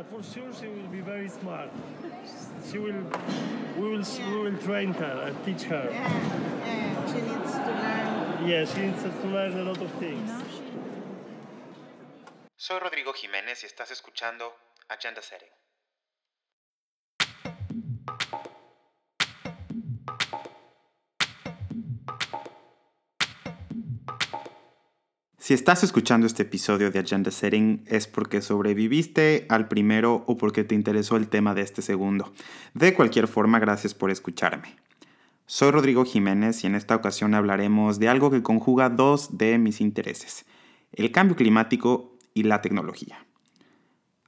But for sure, she will be very smart. She will, we will, we will train her and teach her. Yeah, yeah, she needs to learn. Yeah, she needs to learn a lot of things. Soy Rodrigo Jiménez y estás escuchando Agenda Setting. Si estás escuchando este episodio de Agenda Setting es porque sobreviviste al primero o porque te interesó el tema de este segundo. De cualquier forma, gracias por escucharme. Soy Rodrigo Jiménez y en esta ocasión hablaremos de algo que conjuga dos de mis intereses, el cambio climático y la tecnología.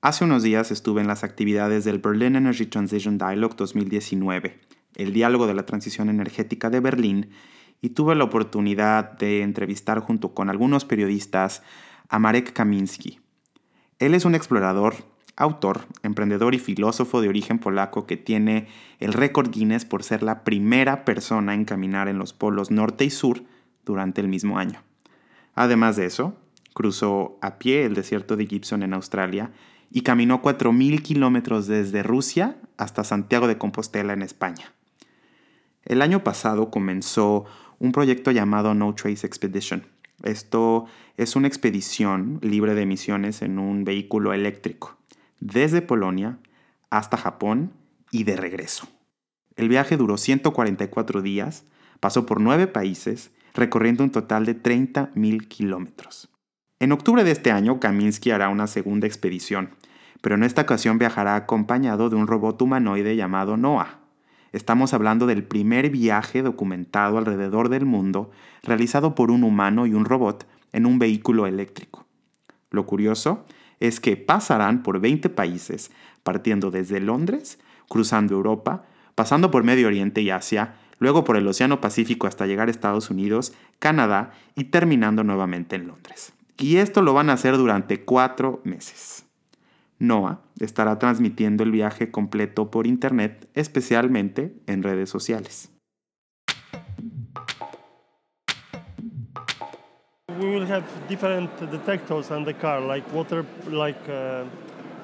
Hace unos días estuve en las actividades del Berlin Energy Transition Dialogue 2019, el diálogo de la transición energética de Berlín, y tuve la oportunidad de entrevistar junto con algunos periodistas a Marek Kamiński. Él es un explorador, autor, emprendedor y filósofo de origen polaco que tiene el récord Guinness por ser la primera persona en caminar en los polos norte y sur durante el mismo año. Además de eso, cruzó a pie el desierto de Gibson en Australia y caminó 4.000 kilómetros desde Rusia hasta Santiago de Compostela en España. El año pasado comenzó un proyecto llamado No Trace Expedition. Esto es una expedición libre de emisiones en un vehículo eléctrico, desde Polonia hasta Japón y de regreso. El viaje duró 144 días, pasó por nueve países, recorriendo un total de 30.000 kilómetros. En octubre de este año, Kaminsky hará una segunda expedición, pero en esta ocasión viajará acompañado de un robot humanoide llamado Noah. Estamos hablando del primer viaje documentado alrededor del mundo realizado por un humano y un robot en un vehículo eléctrico. Lo curioso es que pasarán por 20 países, partiendo desde Londres, cruzando Europa, pasando por Medio Oriente y Asia, luego por el Océano Pacífico hasta llegar a Estados Unidos, Canadá y terminando nuevamente en Londres. Y esto lo van a hacer durante cuatro meses. NOAA estará transmitiendo el viaje completo por Internet, especialmente en redes sociales. We will have different detectors on the car, like water, like uh,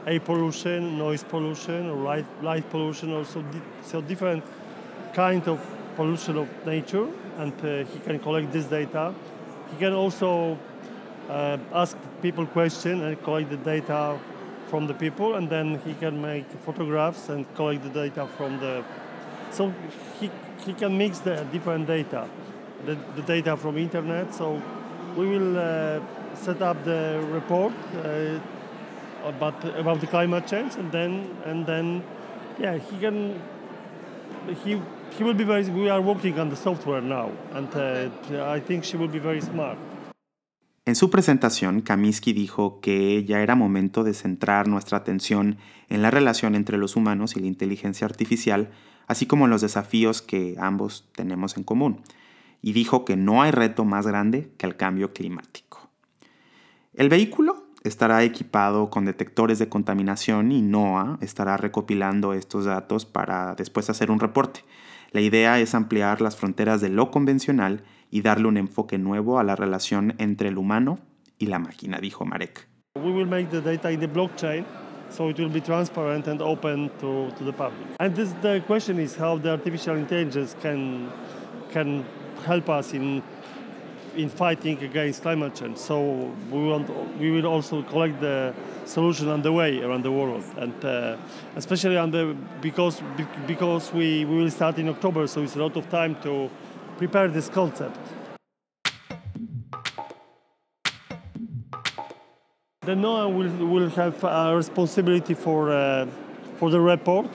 air pollution, noise pollution, or light, pollution, also so different kind of pollution of nature, and uh, he can collect this data. He can also uh, ask people questions and collect the data from the people, and then he can make photographs and collect the data from the. So he, he can mix the different data, the, the data from internet. So we will uh, set up the report uh, about about the climate change, and then and then yeah he can he he will be very. We are working on the software now, and uh, I think she will be very smart. En su presentación, Kaminsky dijo que ya era momento de centrar nuestra atención en la relación entre los humanos y la inteligencia artificial, así como en los desafíos que ambos tenemos en común, y dijo que no hay reto más grande que el cambio climático. El vehículo estará equipado con detectores de contaminación y NOAA estará recopilando estos datos para después hacer un reporte. La idea es ampliar las fronteras de lo convencional y darle un enfoque nuevo a la relación entre el humano y la máquina, dijo Marek. We will make the data in the blockchain, so it will be transparent and open to, to the public. And this, the question is how the artificial intelligence can can help us in in fighting against climate change. So we want we will also collect the solution on the way around the world, and uh, especially on the because because we, we will start in October, so it's a lot of time to prepare this concept. The NOA will, will have a responsibility for, uh, for the report.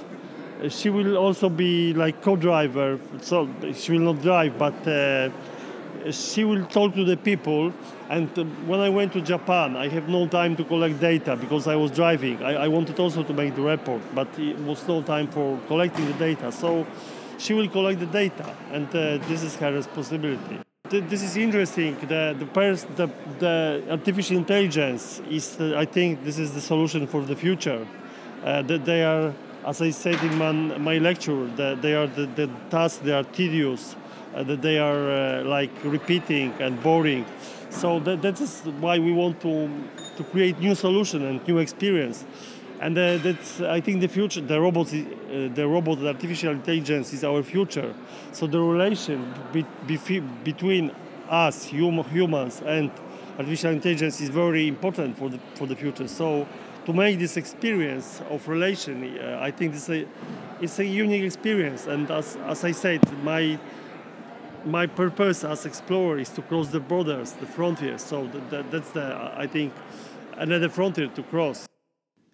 She will also be like co-driver, so she will not drive, but uh, she will talk to the people. And uh, when I went to Japan, I have no time to collect data because I was driving. I, I wanted also to make the report, but it was no time for collecting the data. So she will collect the data, and uh, this is her responsibility. This is interesting. The the, pers- the, the artificial intelligence is, uh, I think, this is the solution for the future. Uh, that they are, as I said in my, lecture, that they are the, the tasks they are tedious, that they are like repeating and boring. So that, that is why we want to to create new solution and new experience. And uh, that's I think the future. The robots, uh, the robot, the artificial intelligence is our future. So the relation be, be, between us hum, humans and artificial intelligence is very important for the for the future. So to make this experience of relation, uh, I think this a, it's a unique experience. And as as I said, my my purpose as explorer is to cross the borders, the frontiers. So that, that, that's the I think another frontier to cross.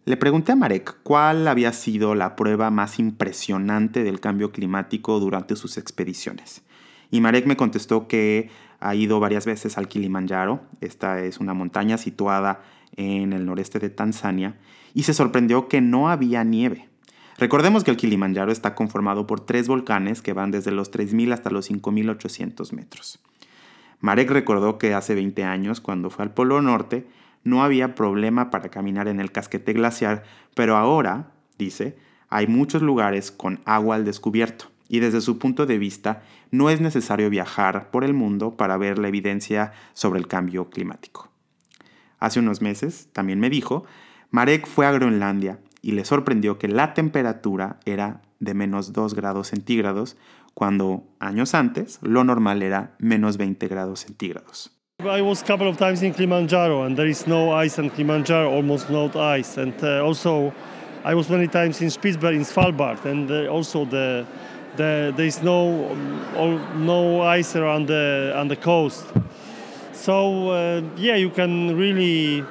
Le pregunté a Marek cuál había sido la prueba más impresionante del cambio climático durante sus expediciones. Y Marek me contestó que ha ido varias veces al Kilimanjaro, esta es una montaña situada en el noreste de Tanzania, y se sorprendió que no había nieve. Recordemos que el Kilimanjaro está conformado por tres volcanes que van desde los 3.000 hasta los 5.800 metros. Marek recordó que hace 20 años, cuando fue al Polo Norte, no había problema para caminar en el casquete glaciar, pero ahora, dice, hay muchos lugares con agua al descubierto y desde su punto de vista no es necesario viajar por el mundo para ver la evidencia sobre el cambio climático. Hace unos meses, también me dijo, Marek fue a Groenlandia y le sorprendió que la temperatura era de menos 2 grados centígrados, cuando años antes lo normal era menos 20 grados centígrados. I was a couple of times in Kilimanjaro and there is no ice in Kilimanjaro, almost no ice. And uh, also I was many times in Spitsbergen, in Svalbard, and uh, also the, the there is no um, no ice around the on the coast. So uh, yeah, you can really.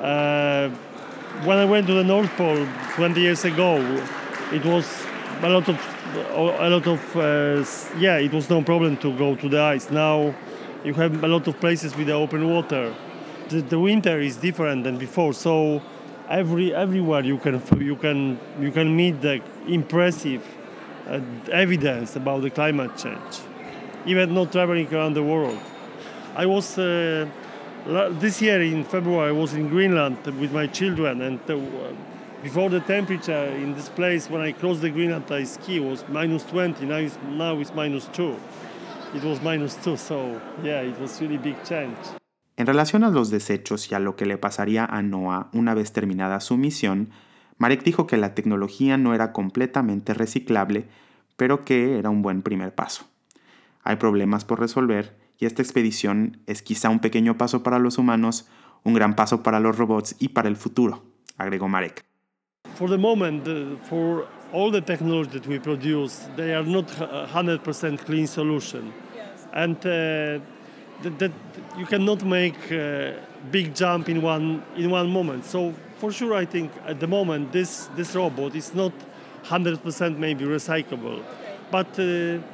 Uh, when I went to the North Pole 20 years ago, it was a lot of a lot of uh, yeah, it was no problem to go to the ice. Now you have a lot of places with the open water. The, the winter is different than before, so every everywhere you can you can you can meet the impressive uh, evidence about the climate change. Even not traveling around the world. I was uh, this year in February. I was in Greenland with my children, and uh, before the temperature in this place when I crossed the Greenland I ski was minus 20. Now it's, now it's minus two. It was minus two, so yeah, it was really big change. En relación a los desechos y a lo que le pasaría a Noah una vez terminada su misión, Marek dijo que la tecnología no era completamente reciclable, pero que era un buen primer paso. Hay problemas por resolver y esta expedición es quizá un pequeño paso para los humanos, un gran paso para los robots y para el futuro, agregó Marek. For the moment, for all the technology that we produce, they are not 100% clean solution. And uh, that, that you cannot make a big jump in one in one moment. So for sure, I think at the moment this this robot is not 100% maybe recyclable, but uh,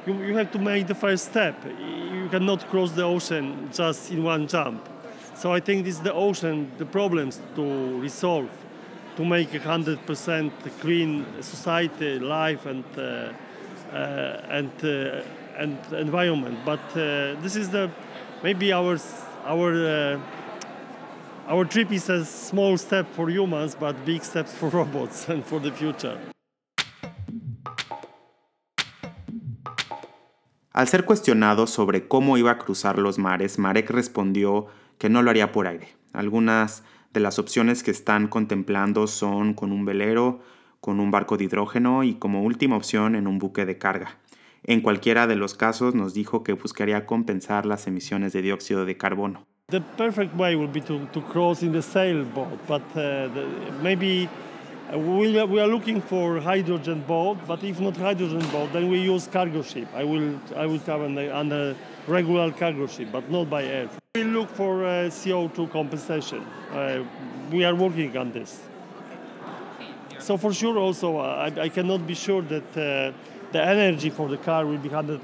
you, you have to make the first step. You cannot cross the ocean just in one jump. So I think this is the ocean, the problems to resolve, to make a 100% clean society, life, and uh, uh, and uh, and environment. But uh, this is the maybe our our uh, our trip is a small step for humans, but big steps for robots and for the future. Al ser cuestionado sobre cómo iba a cruzar los mares, Marek respondió que no lo haría por aire. Algunas de las opciones que están contemplando son con un velero, con un barco de hidrógeno y como última opción en un buque de carga. En cualquiera de los casos nos dijo que buscaría compensar las emisiones de dióxido de carbono. The perfect way would be to, to cross in the sailboat, but uh, the, maybe uh, we are, we are looking for hydrogen boat, but if not hydrogen boat, then we use cargo ship. I will I will come on a regular cargo ship, but not by air. We look for uh, CO2 compensation. Uh, we are working on this. So for sure, also uh, I, I cannot be sure that uh, the energy for the car will be 100%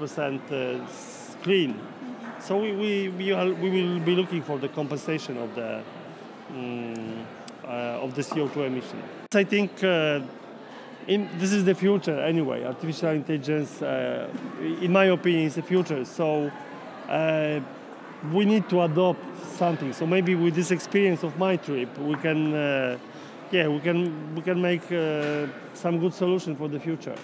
uh, clean. So we, we, we, are, we will be looking for the compensation of the, um, uh, of the CO2 emission. I think uh, in, this is the future anyway. Artificial intelligence, uh, in my opinion, is the future. So uh, we need to adopt something. So maybe with this experience of my trip, we can, uh, yeah, we can, we can make some good solution for the future.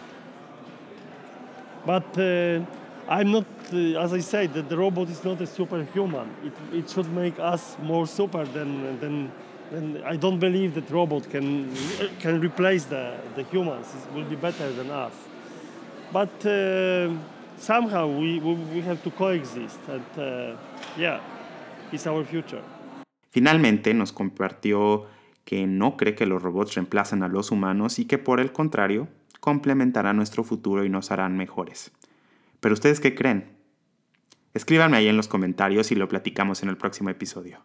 But uh, I'm not, uh, as I said, that the robot is not a superhuman. It, it should make us more super than, than, And I don't believe that robot can can replace the, the humans. It will be better than us. But uh, somehow we, we, we have to coexist. And uh, yeah, it's our future. Finalmente nos compartió que no cree que los robots reemplazan a los humanos y que por el contrario complementarán nuestro futuro y nos harán mejores. Pero ustedes qué creen? Escríbanme ahí en los comentarios y lo platicamos en el próximo episodio.